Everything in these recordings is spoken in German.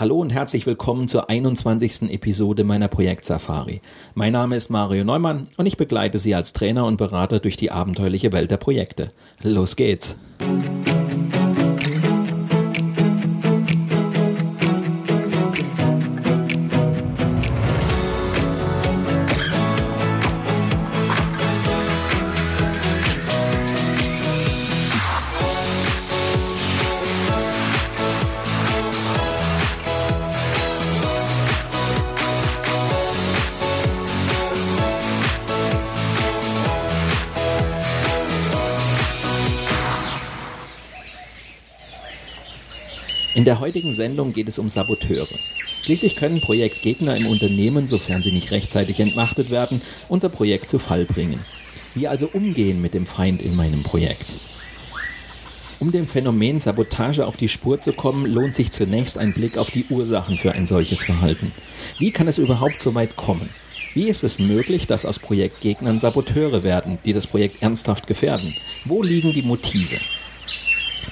Hallo und herzlich willkommen zur 21. Episode meiner Projekt Safari. Mein Name ist Mario Neumann und ich begleite Sie als Trainer und Berater durch die abenteuerliche Welt der Projekte. Los geht's! In der heutigen Sendung geht es um Saboteure. Schließlich können Projektgegner im Unternehmen, sofern sie nicht rechtzeitig entmachtet werden, unser Projekt zu Fall bringen. Wie also umgehen mit dem Feind in meinem Projekt? Um dem Phänomen Sabotage auf die Spur zu kommen, lohnt sich zunächst ein Blick auf die Ursachen für ein solches Verhalten. Wie kann es überhaupt so weit kommen? Wie ist es möglich, dass aus Projektgegnern Saboteure werden, die das Projekt ernsthaft gefährden? Wo liegen die Motive?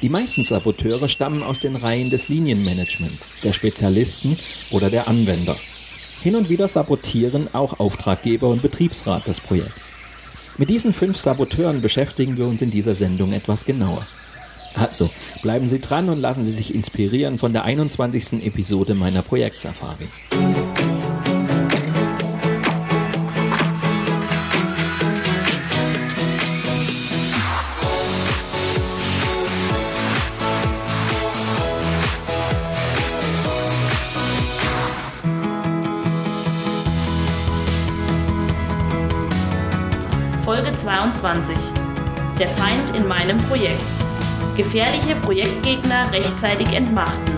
Die meisten Saboteure stammen aus den Reihen des Linienmanagements, der Spezialisten oder der Anwender. Hin und wieder sabotieren auch Auftraggeber und Betriebsrat das Projekt. Mit diesen fünf Saboteuren beschäftigen wir uns in dieser Sendung etwas genauer. Also, bleiben Sie dran und lassen Sie sich inspirieren von der 21. Episode meiner Projektsafari. Folge 22. Der Feind in meinem Projekt. Gefährliche Projektgegner rechtzeitig entmachten.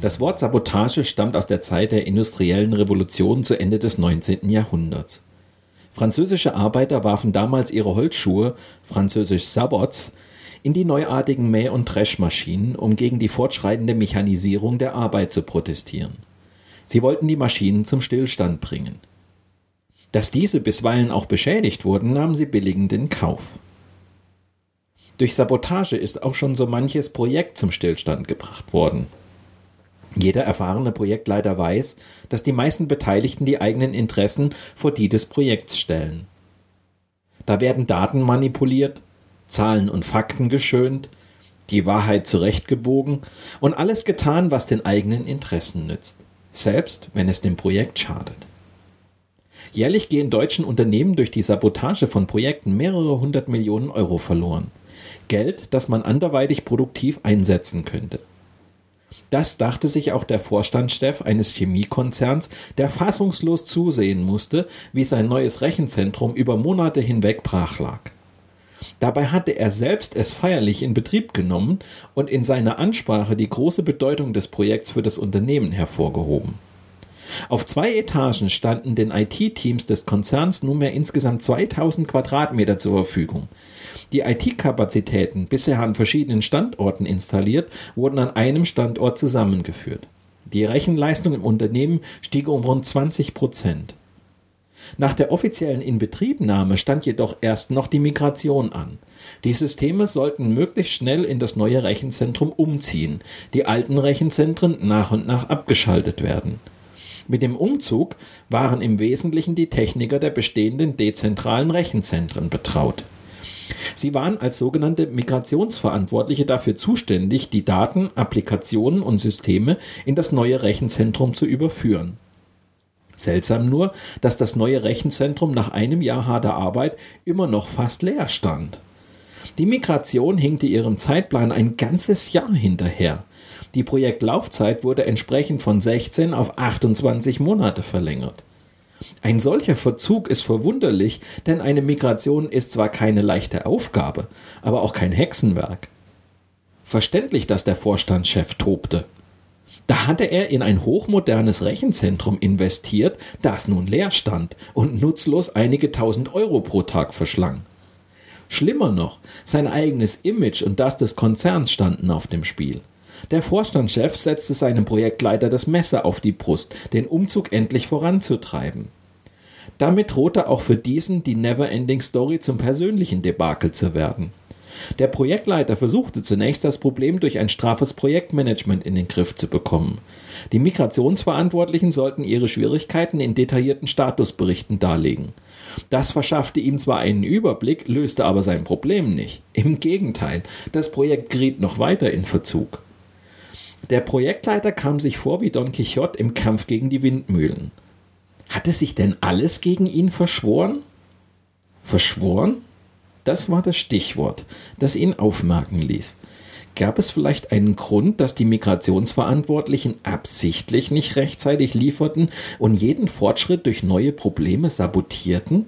Das Wort Sabotage stammt aus der Zeit der industriellen Revolution zu Ende des 19. Jahrhunderts. Französische Arbeiter warfen damals ihre Holzschuhe, französisch Sabots, in die neuartigen Mäh- und Dreschmaschinen, um gegen die fortschreitende Mechanisierung der Arbeit zu protestieren. Sie wollten die Maschinen zum Stillstand bringen. Dass diese bisweilen auch beschädigt wurden, nahmen sie billigend in Kauf. Durch Sabotage ist auch schon so manches Projekt zum Stillstand gebracht worden. Jeder erfahrene Projektleiter weiß, dass die meisten Beteiligten die eigenen Interessen vor die des Projekts stellen. Da werden Daten manipuliert, Zahlen und Fakten geschönt, die Wahrheit zurechtgebogen und alles getan, was den eigenen Interessen nützt selbst wenn es dem Projekt schadet. Jährlich gehen deutschen Unternehmen durch die Sabotage von Projekten mehrere hundert Millionen Euro verloren. Geld, das man anderweitig produktiv einsetzen könnte. Das dachte sich auch der Vorstandschef eines Chemiekonzerns, der fassungslos zusehen musste, wie sein neues Rechenzentrum über Monate hinweg brach lag. Dabei hatte er selbst es feierlich in Betrieb genommen und in seiner Ansprache die große Bedeutung des Projekts für das Unternehmen hervorgehoben. Auf zwei Etagen standen den IT-Teams des Konzerns nunmehr insgesamt 2000 Quadratmeter zur Verfügung. Die IT-Kapazitäten, bisher an verschiedenen Standorten installiert, wurden an einem Standort zusammengeführt. Die Rechenleistung im Unternehmen stieg um rund 20 Prozent. Nach der offiziellen Inbetriebnahme stand jedoch erst noch die Migration an. Die Systeme sollten möglichst schnell in das neue Rechenzentrum umziehen, die alten Rechenzentren nach und nach abgeschaltet werden. Mit dem Umzug waren im Wesentlichen die Techniker der bestehenden dezentralen Rechenzentren betraut. Sie waren als sogenannte Migrationsverantwortliche dafür zuständig, die Daten, Applikationen und Systeme in das neue Rechenzentrum zu überführen. Seltsam nur, dass das neue Rechenzentrum nach einem Jahr harter Arbeit immer noch fast leer stand. Die Migration hinkte ihrem Zeitplan ein ganzes Jahr hinterher. Die Projektlaufzeit wurde entsprechend von 16 auf 28 Monate verlängert. Ein solcher Verzug ist verwunderlich, denn eine Migration ist zwar keine leichte Aufgabe, aber auch kein Hexenwerk. Verständlich, dass der Vorstandschef tobte. Da hatte er in ein hochmodernes Rechenzentrum investiert, das nun leer stand und nutzlos einige tausend Euro pro Tag verschlang. Schlimmer noch, sein eigenes Image und das des Konzerns standen auf dem Spiel. Der Vorstandschef setzte seinem Projektleiter das Messer auf die Brust, den Umzug endlich voranzutreiben. Damit drohte auch für diesen die Neverending Story zum persönlichen Debakel zu werden. Der Projektleiter versuchte zunächst das Problem durch ein straffes Projektmanagement in den Griff zu bekommen. Die Migrationsverantwortlichen sollten ihre Schwierigkeiten in detaillierten Statusberichten darlegen. Das verschaffte ihm zwar einen Überblick, löste aber sein Problem nicht. Im Gegenteil, das Projekt geriet noch weiter in Verzug. Der Projektleiter kam sich vor wie Don Quixote im Kampf gegen die Windmühlen. Hatte sich denn alles gegen ihn verschworen? Verschworen? Das war das Stichwort, das ihn aufmerken ließ. Gab es vielleicht einen Grund, dass die Migrationsverantwortlichen absichtlich nicht rechtzeitig lieferten und jeden Fortschritt durch neue Probleme sabotierten?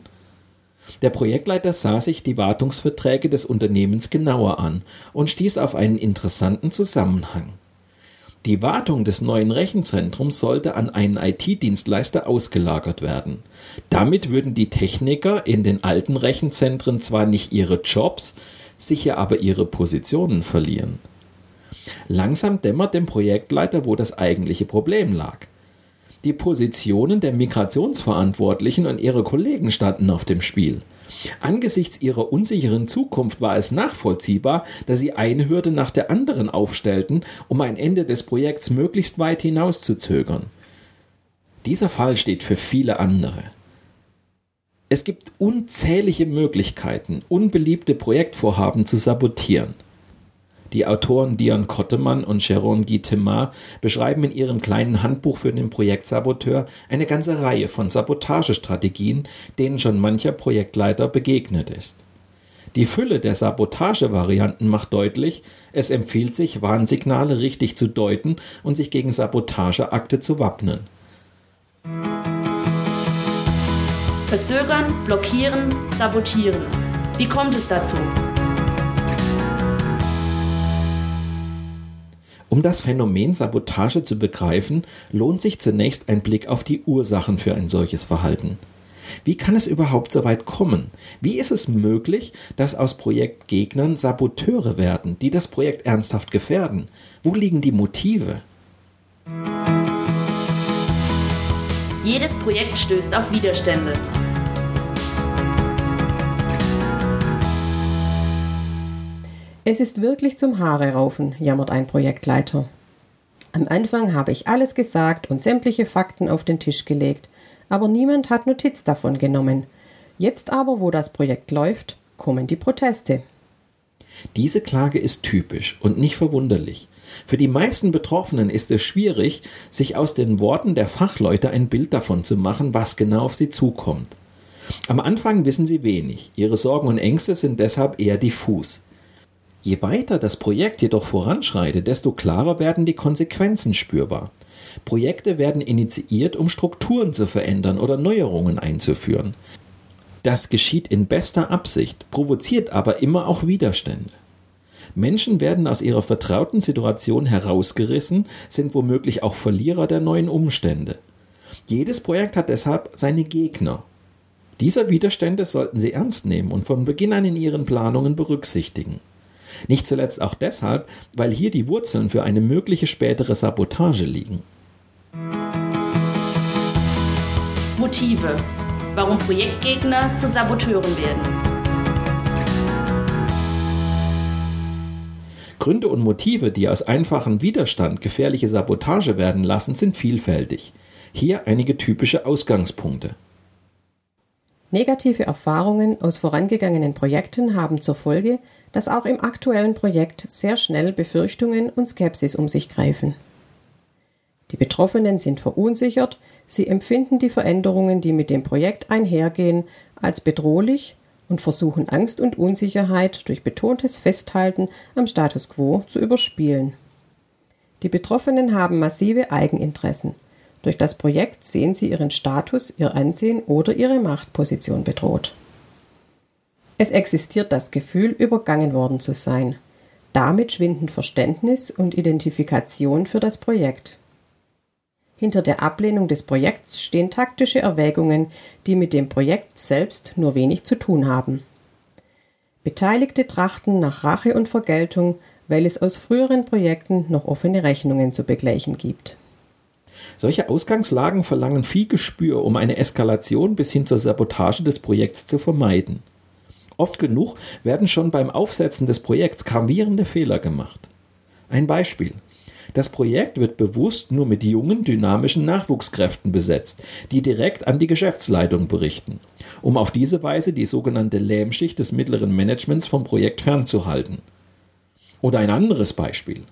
Der Projektleiter sah sich die Wartungsverträge des Unternehmens genauer an und stieß auf einen interessanten Zusammenhang. Die Wartung des neuen Rechenzentrums sollte an einen IT-Dienstleister ausgelagert werden. Damit würden die Techniker in den alten Rechenzentren zwar nicht ihre Jobs, sicher aber ihre Positionen verlieren. Langsam dämmert dem Projektleiter, wo das eigentliche Problem lag. Die Positionen der Migrationsverantwortlichen und ihre Kollegen standen auf dem Spiel. Angesichts ihrer unsicheren Zukunft war es nachvollziehbar, dass sie eine Hürde nach der anderen aufstellten, um ein Ende des Projekts möglichst weit hinauszuzögern. Dieser Fall steht für viele andere. Es gibt unzählige Möglichkeiten, unbeliebte Projektvorhaben zu sabotieren. Die Autoren Dion Kottemann und Sharon Guy Timar beschreiben in ihrem kleinen Handbuch für den Projektsaboteur eine ganze Reihe von Sabotagestrategien, denen schon mancher Projektleiter begegnet ist. Die Fülle der Sabotagevarianten macht deutlich, es empfiehlt sich, Warnsignale richtig zu deuten und sich gegen Sabotageakte zu wappnen. Verzögern, blockieren, sabotieren. Wie kommt es dazu? Um das Phänomen Sabotage zu begreifen, lohnt sich zunächst ein Blick auf die Ursachen für ein solches Verhalten. Wie kann es überhaupt so weit kommen? Wie ist es möglich, dass aus Projektgegnern Saboteure werden, die das Projekt ernsthaft gefährden? Wo liegen die Motive? Jedes Projekt stößt auf Widerstände. Es ist wirklich zum Haare raufen, jammert ein Projektleiter. Am Anfang habe ich alles gesagt und sämtliche Fakten auf den Tisch gelegt, aber niemand hat Notiz davon genommen. Jetzt aber, wo das Projekt läuft, kommen die Proteste. Diese Klage ist typisch und nicht verwunderlich. Für die meisten Betroffenen ist es schwierig, sich aus den Worten der Fachleute ein Bild davon zu machen, was genau auf sie zukommt. Am Anfang wissen sie wenig, ihre Sorgen und Ängste sind deshalb eher diffus. Je weiter das Projekt jedoch voranschreitet, desto klarer werden die Konsequenzen spürbar. Projekte werden initiiert, um Strukturen zu verändern oder Neuerungen einzuführen. Das geschieht in bester Absicht, provoziert aber immer auch Widerstände. Menschen werden aus ihrer vertrauten Situation herausgerissen, sind womöglich auch Verlierer der neuen Umstände. Jedes Projekt hat deshalb seine Gegner. Diese Widerstände sollten Sie ernst nehmen und von Beginn an in Ihren Planungen berücksichtigen. Nicht zuletzt auch deshalb, weil hier die Wurzeln für eine mögliche spätere Sabotage liegen. Motive. Warum Projektgegner zu Saboteuren werden. Gründe und Motive, die aus einfachem Widerstand gefährliche Sabotage werden lassen, sind vielfältig. Hier einige typische Ausgangspunkte. Negative Erfahrungen aus vorangegangenen Projekten haben zur Folge, dass auch im aktuellen Projekt sehr schnell Befürchtungen und Skepsis um sich greifen. Die Betroffenen sind verunsichert, sie empfinden die Veränderungen, die mit dem Projekt einhergehen, als bedrohlich und versuchen Angst und Unsicherheit durch betontes Festhalten am Status quo zu überspielen. Die Betroffenen haben massive Eigeninteressen. Durch das Projekt sehen sie ihren Status, ihr Ansehen oder ihre Machtposition bedroht. Es existiert das Gefühl, übergangen worden zu sein. Damit schwinden Verständnis und Identifikation für das Projekt. Hinter der Ablehnung des Projekts stehen taktische Erwägungen, die mit dem Projekt selbst nur wenig zu tun haben. Beteiligte trachten nach Rache und Vergeltung, weil es aus früheren Projekten noch offene Rechnungen zu begleichen gibt. Solche Ausgangslagen verlangen viel Gespür, um eine Eskalation bis hin zur Sabotage des Projekts zu vermeiden. Oft genug werden schon beim Aufsetzen des Projekts gravierende Fehler gemacht. Ein Beispiel. Das Projekt wird bewusst nur mit jungen, dynamischen Nachwuchskräften besetzt, die direkt an die Geschäftsleitung berichten, um auf diese Weise die sogenannte Lähmschicht des mittleren Managements vom Projekt fernzuhalten. Oder ein anderes Beispiel.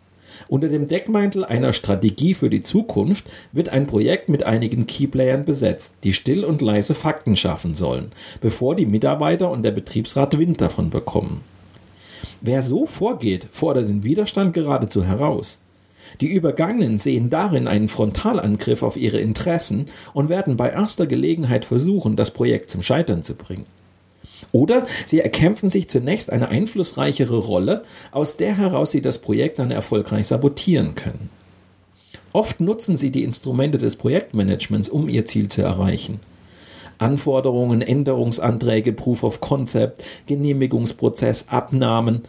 Unter dem Deckmantel einer Strategie für die Zukunft wird ein Projekt mit einigen Keyplayern besetzt, die still und leise Fakten schaffen sollen, bevor die Mitarbeiter und der Betriebsrat Wind davon bekommen. Wer so vorgeht, fordert den Widerstand geradezu heraus. Die Übergangenen sehen darin einen Frontalangriff auf ihre Interessen und werden bei erster Gelegenheit versuchen, das Projekt zum Scheitern zu bringen. Oder sie erkämpfen sich zunächst eine einflussreichere Rolle, aus der heraus sie das Projekt dann erfolgreich sabotieren können. Oft nutzen sie die Instrumente des Projektmanagements, um ihr Ziel zu erreichen. Anforderungen, Änderungsanträge, Proof of Concept, Genehmigungsprozess, Abnahmen.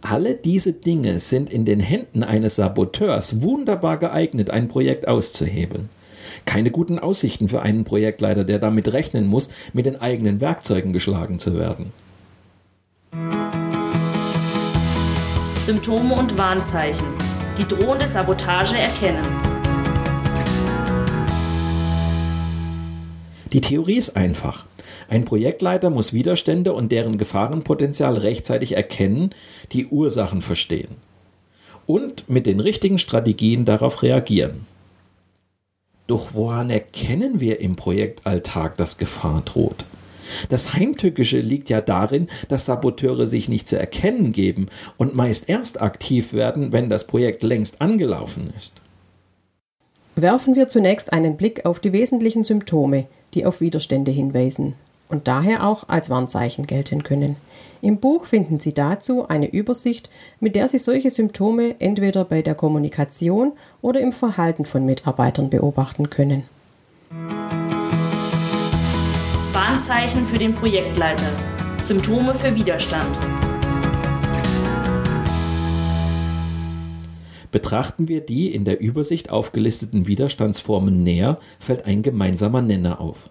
Alle diese Dinge sind in den Händen eines Saboteurs wunderbar geeignet, ein Projekt auszuhebeln. Keine guten Aussichten für einen Projektleiter, der damit rechnen muss, mit den eigenen Werkzeugen geschlagen zu werden. Symptome und Warnzeichen. Die drohende Sabotage erkennen. Die Theorie ist einfach. Ein Projektleiter muss Widerstände und deren Gefahrenpotenzial rechtzeitig erkennen, die Ursachen verstehen und mit den richtigen Strategien darauf reagieren. Doch woran erkennen wir im Projektalltag, dass Gefahr droht? Das Heimtückische liegt ja darin, dass Saboteure sich nicht zu erkennen geben und meist erst aktiv werden, wenn das Projekt längst angelaufen ist. Werfen wir zunächst einen Blick auf die wesentlichen Symptome, die auf Widerstände hinweisen und daher auch als Warnzeichen gelten können. Im Buch finden Sie dazu eine Übersicht, mit der Sie solche Symptome entweder bei der Kommunikation oder im Verhalten von Mitarbeitern beobachten können. Warnzeichen für den Projektleiter. Symptome für Widerstand. Betrachten wir die in der Übersicht aufgelisteten Widerstandsformen näher, fällt ein gemeinsamer Nenner auf.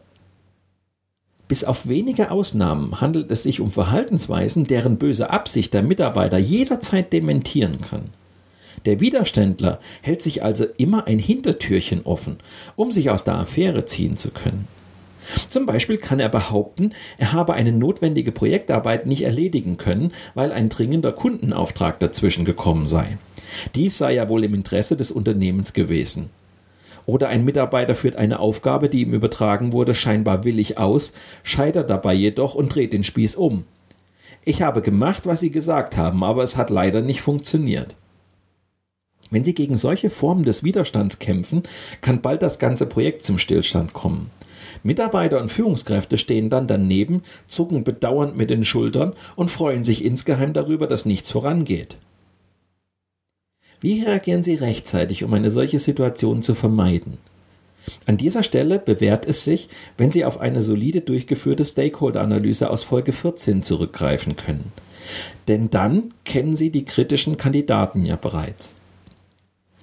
Bis auf wenige Ausnahmen handelt es sich um Verhaltensweisen, deren böse Absicht der Mitarbeiter jederzeit dementieren kann. Der Widerständler hält sich also immer ein Hintertürchen offen, um sich aus der Affäre ziehen zu können. Zum Beispiel kann er behaupten, er habe eine notwendige Projektarbeit nicht erledigen können, weil ein dringender Kundenauftrag dazwischen gekommen sei. Dies sei ja wohl im Interesse des Unternehmens gewesen. Oder ein Mitarbeiter führt eine Aufgabe, die ihm übertragen wurde, scheinbar willig aus, scheitert dabei jedoch und dreht den Spieß um. Ich habe gemacht, was Sie gesagt haben, aber es hat leider nicht funktioniert. Wenn Sie gegen solche Formen des Widerstands kämpfen, kann bald das ganze Projekt zum Stillstand kommen. Mitarbeiter und Führungskräfte stehen dann daneben, zucken bedauernd mit den Schultern und freuen sich insgeheim darüber, dass nichts vorangeht. Wie reagieren Sie rechtzeitig, um eine solche Situation zu vermeiden? An dieser Stelle bewährt es sich, wenn Sie auf eine solide durchgeführte Stakeholder-Analyse aus Folge 14 zurückgreifen können. Denn dann kennen Sie die kritischen Kandidaten ja bereits.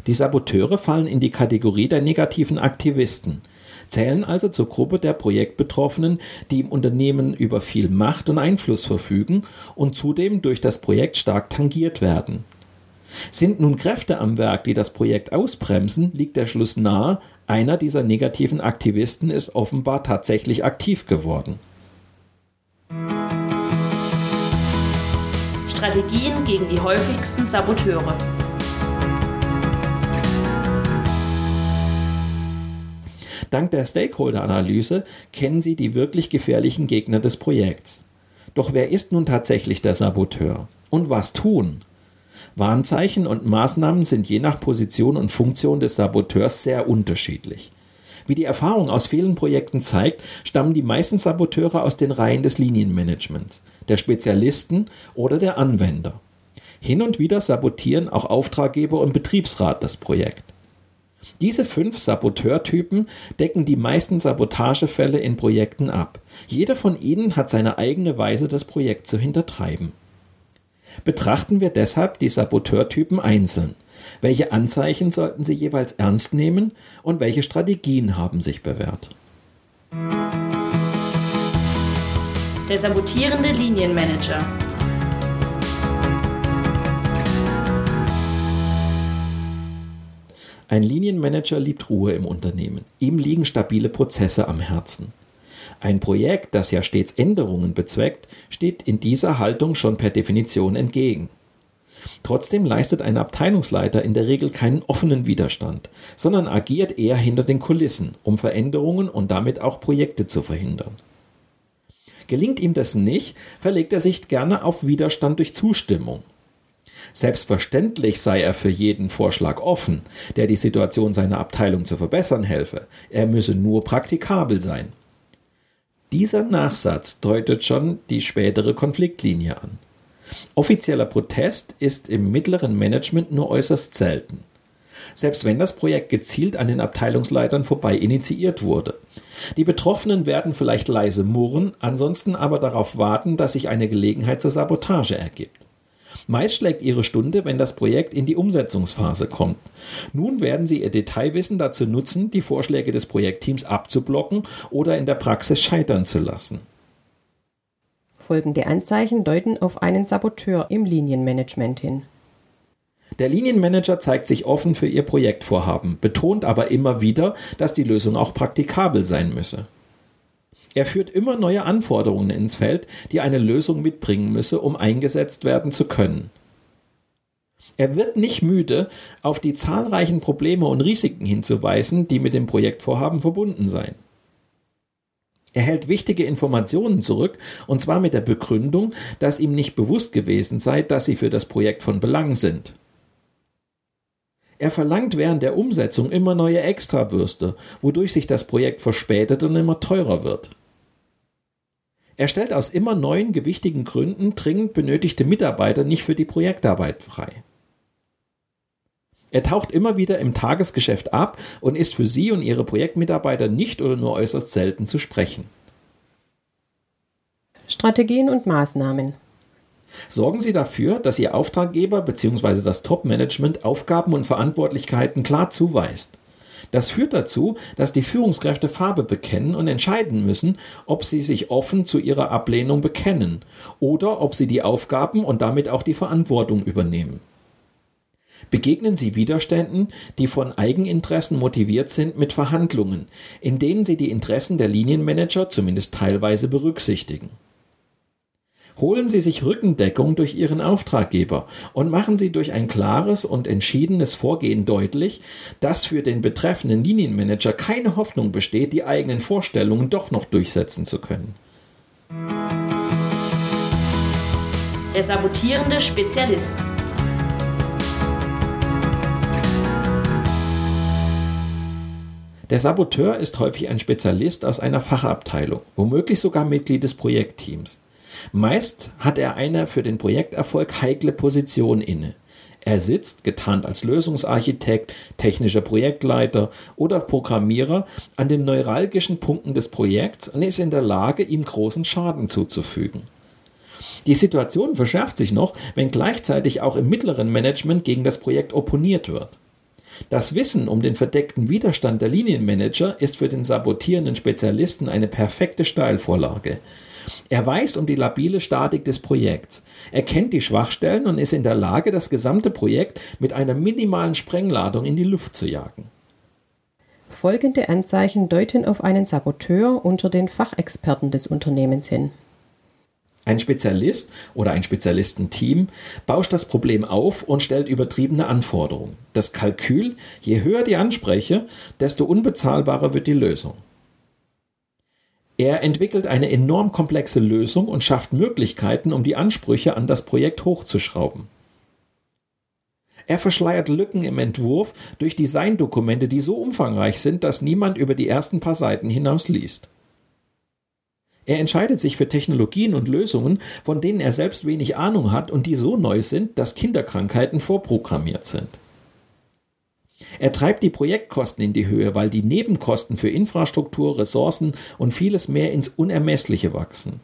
Die Saboteure fallen in die Kategorie der negativen Aktivisten, zählen also zur Gruppe der Projektbetroffenen, die im Unternehmen über viel Macht und Einfluss verfügen und zudem durch das Projekt stark tangiert werden. Sind nun Kräfte am Werk, die das Projekt ausbremsen, liegt der Schluss nahe, einer dieser negativen Aktivisten ist offenbar tatsächlich aktiv geworden. Strategien gegen die häufigsten Saboteure. Dank der Stakeholder-Analyse kennen Sie die wirklich gefährlichen Gegner des Projekts. Doch wer ist nun tatsächlich der Saboteur? Und was tun? Warnzeichen und Maßnahmen sind je nach Position und Funktion des Saboteurs sehr unterschiedlich. Wie die Erfahrung aus vielen Projekten zeigt, stammen die meisten Saboteure aus den Reihen des Linienmanagements, der Spezialisten oder der Anwender. Hin und wieder sabotieren auch Auftraggeber und Betriebsrat das Projekt. Diese fünf Saboteurtypen decken die meisten Sabotagefälle in Projekten ab. Jeder von ihnen hat seine eigene Weise, das Projekt zu hintertreiben. Betrachten wir deshalb die Saboteurtypen einzeln. Welche Anzeichen sollten Sie jeweils ernst nehmen und welche Strategien haben sich bewährt? Der sabotierende Linienmanager. Ein Linienmanager liebt Ruhe im Unternehmen. Ihm liegen stabile Prozesse am Herzen. Ein Projekt, das ja stets Änderungen bezweckt, steht in dieser Haltung schon per Definition entgegen. Trotzdem leistet ein Abteilungsleiter in der Regel keinen offenen Widerstand, sondern agiert eher hinter den Kulissen, um Veränderungen und damit auch Projekte zu verhindern. Gelingt ihm das nicht, verlegt er sich gerne auf Widerstand durch Zustimmung. Selbstverständlich sei er für jeden Vorschlag offen, der die Situation seiner Abteilung zu verbessern helfe. Er müsse nur praktikabel sein. Dieser Nachsatz deutet schon die spätere Konfliktlinie an. Offizieller Protest ist im mittleren Management nur äußerst selten. Selbst wenn das Projekt gezielt an den Abteilungsleitern vorbei initiiert wurde. Die Betroffenen werden vielleicht leise murren, ansonsten aber darauf warten, dass sich eine Gelegenheit zur Sabotage ergibt. Meist schlägt ihre Stunde, wenn das Projekt in die Umsetzungsphase kommt. Nun werden sie ihr Detailwissen dazu nutzen, die Vorschläge des Projektteams abzublocken oder in der Praxis scheitern zu lassen. Folgende Anzeichen deuten auf einen Saboteur im Linienmanagement hin. Der Linienmanager zeigt sich offen für ihr Projektvorhaben, betont aber immer wieder, dass die Lösung auch praktikabel sein müsse. Er führt immer neue Anforderungen ins Feld, die eine Lösung mitbringen müsse, um eingesetzt werden zu können. Er wird nicht müde, auf die zahlreichen Probleme und Risiken hinzuweisen, die mit dem Projektvorhaben verbunden seien. Er hält wichtige Informationen zurück, und zwar mit der Begründung, dass ihm nicht bewusst gewesen sei, dass sie für das Projekt von Belang sind. Er verlangt während der Umsetzung immer neue Extrawürste, wodurch sich das Projekt verspätet und immer teurer wird. Er stellt aus immer neuen gewichtigen Gründen dringend benötigte Mitarbeiter nicht für die Projektarbeit frei. Er taucht immer wieder im Tagesgeschäft ab und ist für Sie und Ihre Projektmitarbeiter nicht oder nur äußerst selten zu sprechen. Strategien und Maßnahmen. Sorgen Sie dafür, dass Ihr Auftraggeber bzw. das Top-Management Aufgaben und Verantwortlichkeiten klar zuweist. Das führt dazu, dass die Führungskräfte Farbe bekennen und entscheiden müssen, ob sie sich offen zu ihrer Ablehnung bekennen oder ob sie die Aufgaben und damit auch die Verantwortung übernehmen. Begegnen Sie Widerständen, die von Eigeninteressen motiviert sind, mit Verhandlungen, in denen Sie die Interessen der Linienmanager zumindest teilweise berücksichtigen holen Sie sich Rückendeckung durch Ihren Auftraggeber und machen Sie durch ein klares und entschiedenes Vorgehen deutlich, dass für den betreffenden Linienmanager keine Hoffnung besteht, die eigenen Vorstellungen doch noch durchsetzen zu können. Der sabotierende Spezialist. Der Saboteur ist häufig ein Spezialist aus einer Fachabteilung, womöglich sogar Mitglied des Projektteams. Meist hat er eine für den Projekterfolg heikle Position inne. Er sitzt, getarnt als Lösungsarchitekt, technischer Projektleiter oder Programmierer, an den neuralgischen Punkten des Projekts und ist in der Lage, ihm großen Schaden zuzufügen. Die Situation verschärft sich noch, wenn gleichzeitig auch im mittleren Management gegen das Projekt opponiert wird. Das Wissen um den verdeckten Widerstand der Linienmanager ist für den sabotierenden Spezialisten eine perfekte Steilvorlage. Er weiß um die labile Statik des Projekts. Er kennt die Schwachstellen und ist in der Lage, das gesamte Projekt mit einer minimalen Sprengladung in die Luft zu jagen. Folgende Anzeichen deuten auf einen Saboteur unter den Fachexperten des Unternehmens hin. Ein Spezialist oder ein Spezialistenteam bauscht das Problem auf und stellt übertriebene Anforderungen. Das Kalkül, je höher die Anspreche, desto unbezahlbarer wird die Lösung. Er entwickelt eine enorm komplexe Lösung und schafft Möglichkeiten, um die Ansprüche an das Projekt hochzuschrauben. Er verschleiert Lücken im Entwurf durch Designdokumente, die so umfangreich sind, dass niemand über die ersten paar Seiten hinaus liest. Er entscheidet sich für Technologien und Lösungen, von denen er selbst wenig Ahnung hat und die so neu sind, dass Kinderkrankheiten vorprogrammiert sind. Er treibt die Projektkosten in die Höhe, weil die Nebenkosten für Infrastruktur, Ressourcen und vieles mehr ins Unermessliche wachsen.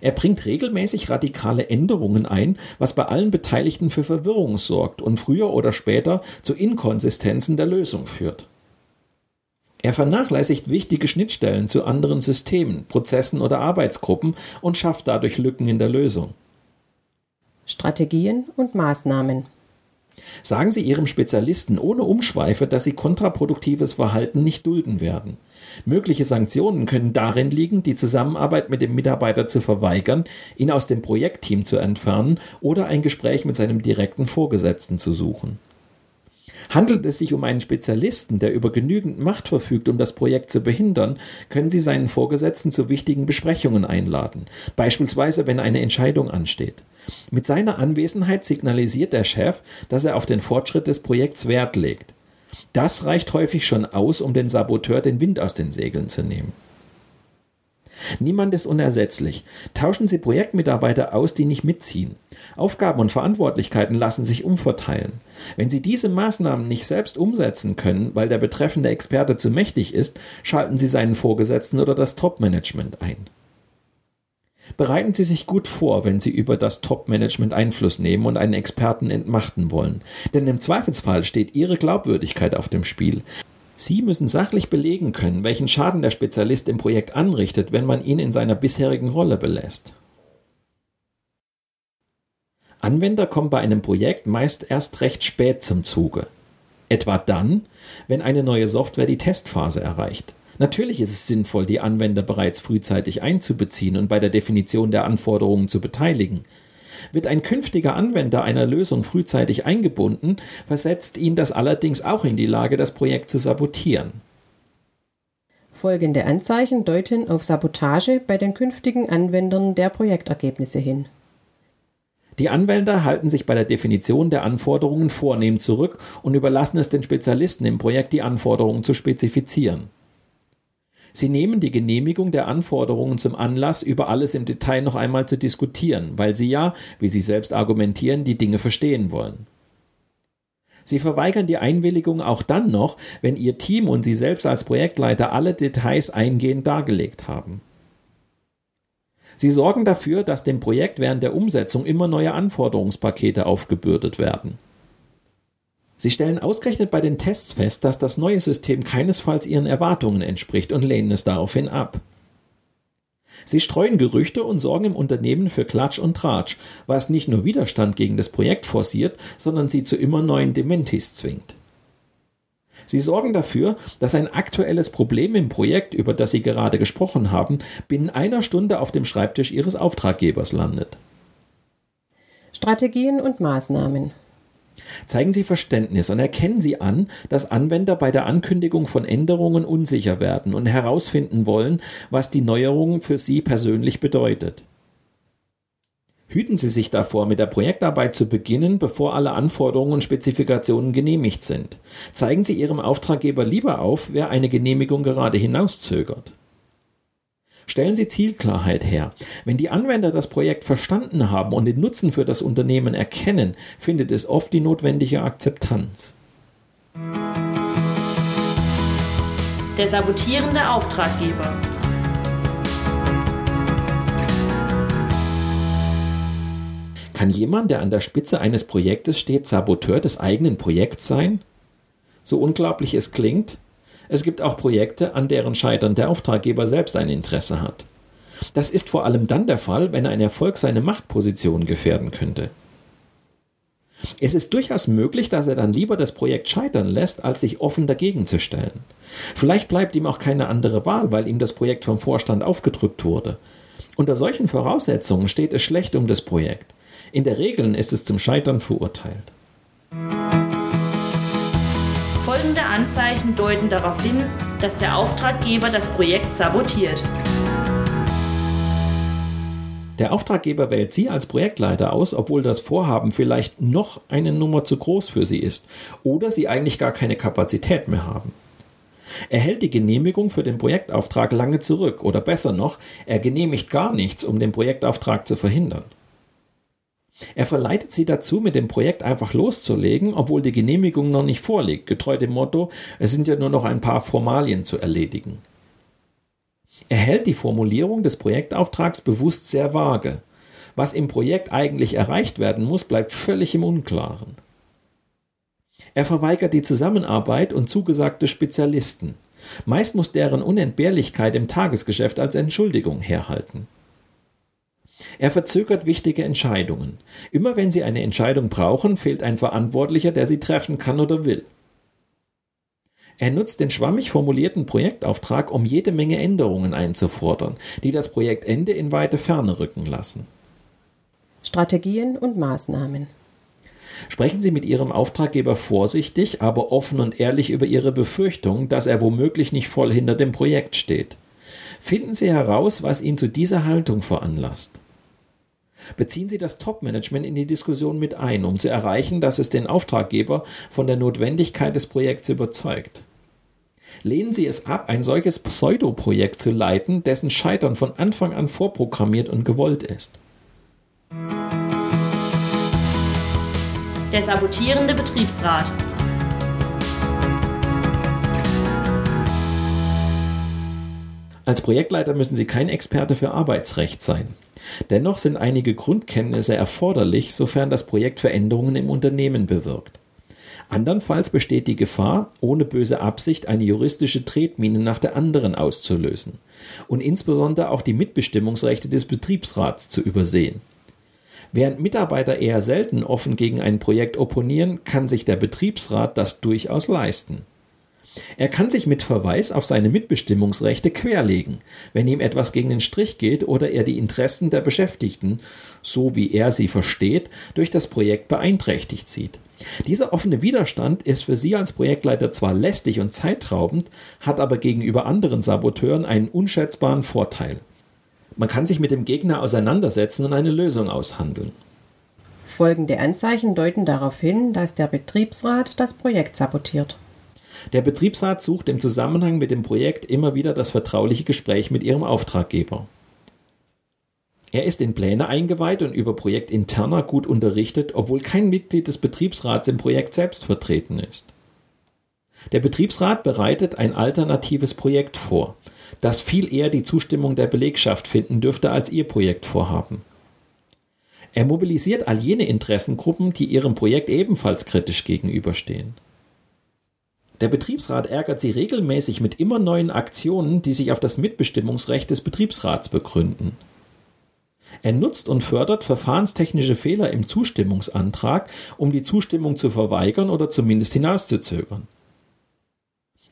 Er bringt regelmäßig radikale Änderungen ein, was bei allen Beteiligten für Verwirrung sorgt und früher oder später zu Inkonsistenzen der Lösung führt. Er vernachlässigt wichtige Schnittstellen zu anderen Systemen, Prozessen oder Arbeitsgruppen und schafft dadurch Lücken in der Lösung. Strategien und Maßnahmen. Sagen Sie Ihrem Spezialisten ohne Umschweife, dass Sie kontraproduktives Verhalten nicht dulden werden. Mögliche Sanktionen können darin liegen, die Zusammenarbeit mit dem Mitarbeiter zu verweigern, ihn aus dem Projektteam zu entfernen oder ein Gespräch mit seinem direkten Vorgesetzten zu suchen. Handelt es sich um einen Spezialisten, der über genügend Macht verfügt, um das Projekt zu behindern, können Sie seinen Vorgesetzten zu wichtigen Besprechungen einladen, beispielsweise wenn eine Entscheidung ansteht. Mit seiner Anwesenheit signalisiert der Chef, dass er auf den Fortschritt des Projekts Wert legt. Das reicht häufig schon aus, um den Saboteur den Wind aus den Segeln zu nehmen. Niemand ist unersetzlich. Tauschen Sie Projektmitarbeiter aus, die nicht mitziehen. Aufgaben und Verantwortlichkeiten lassen sich umverteilen. Wenn Sie diese Maßnahmen nicht selbst umsetzen können, weil der betreffende Experte zu mächtig ist, schalten Sie seinen Vorgesetzten oder das Top-Management ein. Bereiten Sie sich gut vor, wenn Sie über das Top-Management Einfluss nehmen und einen Experten entmachten wollen. Denn im Zweifelsfall steht Ihre Glaubwürdigkeit auf dem Spiel. Sie müssen sachlich belegen können, welchen Schaden der Spezialist im Projekt anrichtet, wenn man ihn in seiner bisherigen Rolle belässt. Anwender kommen bei einem Projekt meist erst recht spät zum Zuge. Etwa dann, wenn eine neue Software die Testphase erreicht. Natürlich ist es sinnvoll, die Anwender bereits frühzeitig einzubeziehen und bei der Definition der Anforderungen zu beteiligen. Wird ein künftiger Anwender einer Lösung frühzeitig eingebunden, versetzt ihn das allerdings auch in die Lage, das Projekt zu sabotieren. Folgende Anzeichen deuten auf Sabotage bei den künftigen Anwendern der Projektergebnisse hin. Die Anwender halten sich bei der Definition der Anforderungen vornehm zurück und überlassen es den Spezialisten im Projekt, die Anforderungen zu spezifizieren. Sie nehmen die Genehmigung der Anforderungen zum Anlass, über alles im Detail noch einmal zu diskutieren, weil Sie ja, wie Sie selbst argumentieren, die Dinge verstehen wollen. Sie verweigern die Einwilligung auch dann noch, wenn Ihr Team und Sie selbst als Projektleiter alle Details eingehend dargelegt haben. Sie sorgen dafür, dass dem Projekt während der Umsetzung immer neue Anforderungspakete aufgebürdet werden. Sie stellen ausgerechnet bei den Tests fest, dass das neue System keinesfalls ihren Erwartungen entspricht und lehnen es daraufhin ab. Sie streuen Gerüchte und sorgen im Unternehmen für Klatsch und Tratsch, was nicht nur Widerstand gegen das Projekt forciert, sondern sie zu immer neuen Dementis zwingt. Sie sorgen dafür, dass ein aktuelles Problem im Projekt, über das Sie gerade gesprochen haben, binnen einer Stunde auf dem Schreibtisch Ihres Auftraggebers landet. Strategien und Maßnahmen Zeigen Sie Verständnis und erkennen Sie an, dass Anwender bei der Ankündigung von Änderungen unsicher werden und herausfinden wollen, was die Neuerung für sie persönlich bedeutet. Hüten Sie sich davor, mit der Projektarbeit zu beginnen, bevor alle Anforderungen und Spezifikationen genehmigt sind. Zeigen Sie Ihrem Auftraggeber lieber auf, wer eine Genehmigung gerade hinauszögert. Stellen Sie Zielklarheit her. Wenn die Anwender das Projekt verstanden haben und den Nutzen für das Unternehmen erkennen, findet es oft die notwendige Akzeptanz. Der sabotierende Auftraggeber. Kann jemand, der an der Spitze eines Projektes steht, Saboteur des eigenen Projekts sein? So unglaublich es klingt, es gibt auch Projekte, an deren Scheitern der Auftraggeber selbst ein Interesse hat. Das ist vor allem dann der Fall, wenn ein Erfolg seine Machtposition gefährden könnte. Es ist durchaus möglich, dass er dann lieber das Projekt scheitern lässt, als sich offen dagegen zu stellen. Vielleicht bleibt ihm auch keine andere Wahl, weil ihm das Projekt vom Vorstand aufgedrückt wurde. Unter solchen Voraussetzungen steht es schlecht um das Projekt. In der Regel ist es zum Scheitern verurteilt. Folgende Anzeichen deuten darauf hin, dass der Auftraggeber das Projekt sabotiert. Der Auftraggeber wählt Sie als Projektleiter aus, obwohl das Vorhaben vielleicht noch eine Nummer zu groß für Sie ist oder Sie eigentlich gar keine Kapazität mehr haben. Er hält die Genehmigung für den Projektauftrag lange zurück oder besser noch, er genehmigt gar nichts, um den Projektauftrag zu verhindern. Er verleitet sie dazu, mit dem Projekt einfach loszulegen, obwohl die Genehmigung noch nicht vorliegt, getreu dem Motto, es sind ja nur noch ein paar Formalien zu erledigen. Er hält die Formulierung des Projektauftrags bewusst sehr vage. Was im Projekt eigentlich erreicht werden muss, bleibt völlig im Unklaren. Er verweigert die Zusammenarbeit und zugesagte Spezialisten. Meist muss deren Unentbehrlichkeit im Tagesgeschäft als Entschuldigung herhalten. Er verzögert wichtige Entscheidungen. Immer wenn Sie eine Entscheidung brauchen, fehlt ein Verantwortlicher, der sie treffen kann oder will. Er nutzt den schwammig formulierten Projektauftrag, um jede Menge Änderungen einzufordern, die das Projektende in weite Ferne rücken lassen. Strategien und Maßnahmen. Sprechen Sie mit Ihrem Auftraggeber vorsichtig, aber offen und ehrlich über Ihre Befürchtung, dass er womöglich nicht voll hinter dem Projekt steht. Finden Sie heraus, was ihn zu dieser Haltung veranlasst. Beziehen Sie das Top-Management in die Diskussion mit ein, um zu erreichen, dass es den Auftraggeber von der Notwendigkeit des Projekts überzeugt. Lehnen Sie es ab, ein solches Pseudoprojekt zu leiten, dessen Scheitern von Anfang an vorprogrammiert und gewollt ist. Der sabotierende Betriebsrat. Als Projektleiter müssen Sie kein Experte für Arbeitsrecht sein. Dennoch sind einige Grundkenntnisse erforderlich, sofern das Projekt Veränderungen im Unternehmen bewirkt. Andernfalls besteht die Gefahr, ohne böse Absicht eine juristische Tretmine nach der anderen auszulösen und insbesondere auch die Mitbestimmungsrechte des Betriebsrats zu übersehen. Während Mitarbeiter eher selten offen gegen ein Projekt opponieren, kann sich der Betriebsrat das durchaus leisten. Er kann sich mit Verweis auf seine Mitbestimmungsrechte querlegen, wenn ihm etwas gegen den Strich geht oder er die Interessen der Beschäftigten, so wie er sie versteht, durch das Projekt beeinträchtigt sieht. Dieser offene Widerstand ist für Sie als Projektleiter zwar lästig und zeitraubend, hat aber gegenüber anderen Saboteuren einen unschätzbaren Vorteil. Man kann sich mit dem Gegner auseinandersetzen und eine Lösung aushandeln. Folgende Anzeichen deuten darauf hin, dass der Betriebsrat das Projekt sabotiert. Der Betriebsrat sucht im Zusammenhang mit dem Projekt immer wieder das vertrauliche Gespräch mit ihrem Auftraggeber. Er ist in Pläne eingeweiht und über Projekt interner gut unterrichtet, obwohl kein Mitglied des Betriebsrats im Projekt selbst vertreten ist. Der Betriebsrat bereitet ein alternatives Projekt vor, das viel eher die Zustimmung der Belegschaft finden dürfte als ihr Projektvorhaben. Er mobilisiert all jene Interessengruppen, die ihrem Projekt ebenfalls kritisch gegenüberstehen. Der Betriebsrat ärgert sie regelmäßig mit immer neuen Aktionen, die sich auf das Mitbestimmungsrecht des Betriebsrats begründen. Er nutzt und fördert verfahrenstechnische Fehler im Zustimmungsantrag, um die Zustimmung zu verweigern oder zumindest hinauszuzögern.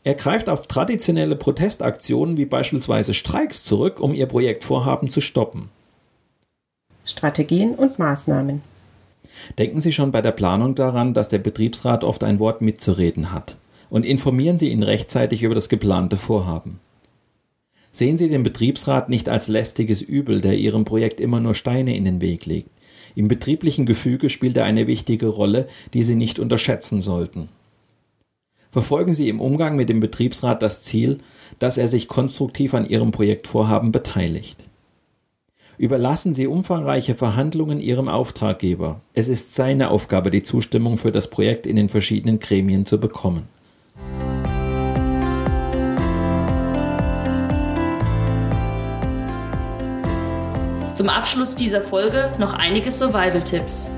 Er greift auf traditionelle Protestaktionen wie beispielsweise Streiks zurück, um ihr Projektvorhaben zu stoppen. Strategien und Maßnahmen. Denken Sie schon bei der Planung daran, dass der Betriebsrat oft ein Wort mitzureden hat und informieren Sie ihn rechtzeitig über das geplante Vorhaben. Sehen Sie den Betriebsrat nicht als lästiges Übel, der Ihrem Projekt immer nur Steine in den Weg legt. Im betrieblichen Gefüge spielt er eine wichtige Rolle, die Sie nicht unterschätzen sollten. Verfolgen Sie im Umgang mit dem Betriebsrat das Ziel, dass er sich konstruktiv an Ihrem Projektvorhaben beteiligt. Überlassen Sie umfangreiche Verhandlungen Ihrem Auftraggeber. Es ist seine Aufgabe, die Zustimmung für das Projekt in den verschiedenen Gremien zu bekommen. Zum Abschluss dieser Folge noch einige Survival-Tipps.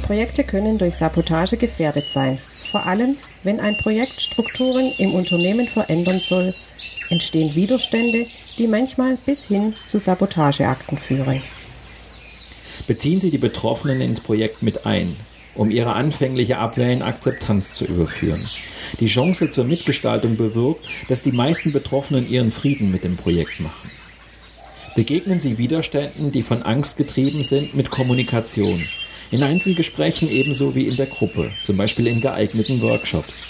Projekte können durch Sabotage gefährdet sein. Vor allem, wenn ein Projekt Strukturen im Unternehmen verändern soll, entstehen Widerstände, die manchmal bis hin zu Sabotageakten führen. Beziehen Sie die Betroffenen ins Projekt mit ein um ihre anfängliche Abwehr in Akzeptanz zu überführen. Die Chance zur Mitgestaltung bewirkt, dass die meisten Betroffenen ihren Frieden mit dem Projekt machen. Begegnen Sie Widerständen, die von Angst getrieben sind, mit Kommunikation. In Einzelgesprächen ebenso wie in der Gruppe, zum Beispiel in geeigneten Workshops.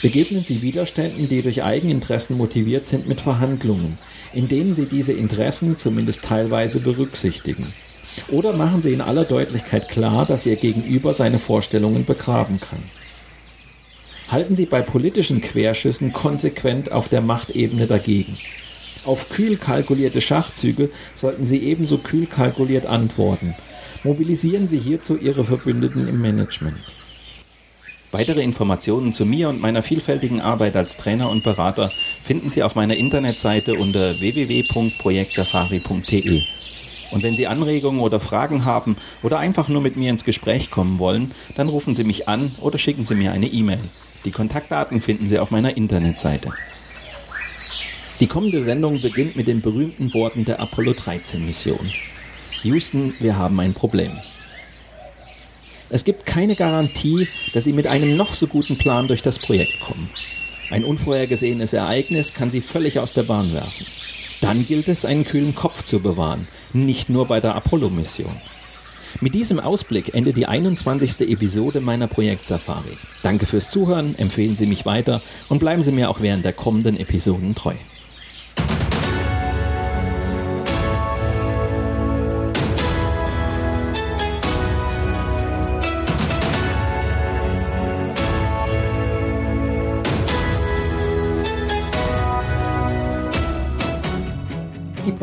Begegnen Sie Widerständen, die durch Eigeninteressen motiviert sind, mit Verhandlungen, in denen Sie diese Interessen zumindest teilweise berücksichtigen. Oder machen Sie in aller Deutlichkeit klar, dass Ihr Gegenüber seine Vorstellungen begraben kann. Halten Sie bei politischen Querschüssen konsequent auf der Machtebene dagegen. Auf kühl kalkulierte Schachzüge sollten Sie ebenso kühl kalkuliert antworten. Mobilisieren Sie hierzu Ihre Verbündeten im Management. Weitere Informationen zu mir und meiner vielfältigen Arbeit als Trainer und Berater finden Sie auf meiner Internetseite unter www.projektsafari.de. Und wenn Sie Anregungen oder Fragen haben oder einfach nur mit mir ins Gespräch kommen wollen, dann rufen Sie mich an oder schicken Sie mir eine E-Mail. Die Kontaktdaten finden Sie auf meiner Internetseite. Die kommende Sendung beginnt mit den berühmten Worten der Apollo 13 Mission. Houston, wir haben ein Problem. Es gibt keine Garantie, dass Sie mit einem noch so guten Plan durch das Projekt kommen. Ein unvorhergesehenes Ereignis kann Sie völlig aus der Bahn werfen. Dann gilt es, einen kühlen Kopf zu bewahren, nicht nur bei der Apollo-Mission. Mit diesem Ausblick endet die 21. Episode meiner Projekt-Safari. Danke fürs Zuhören, empfehlen Sie mich weiter und bleiben Sie mir auch während der kommenden Episoden treu.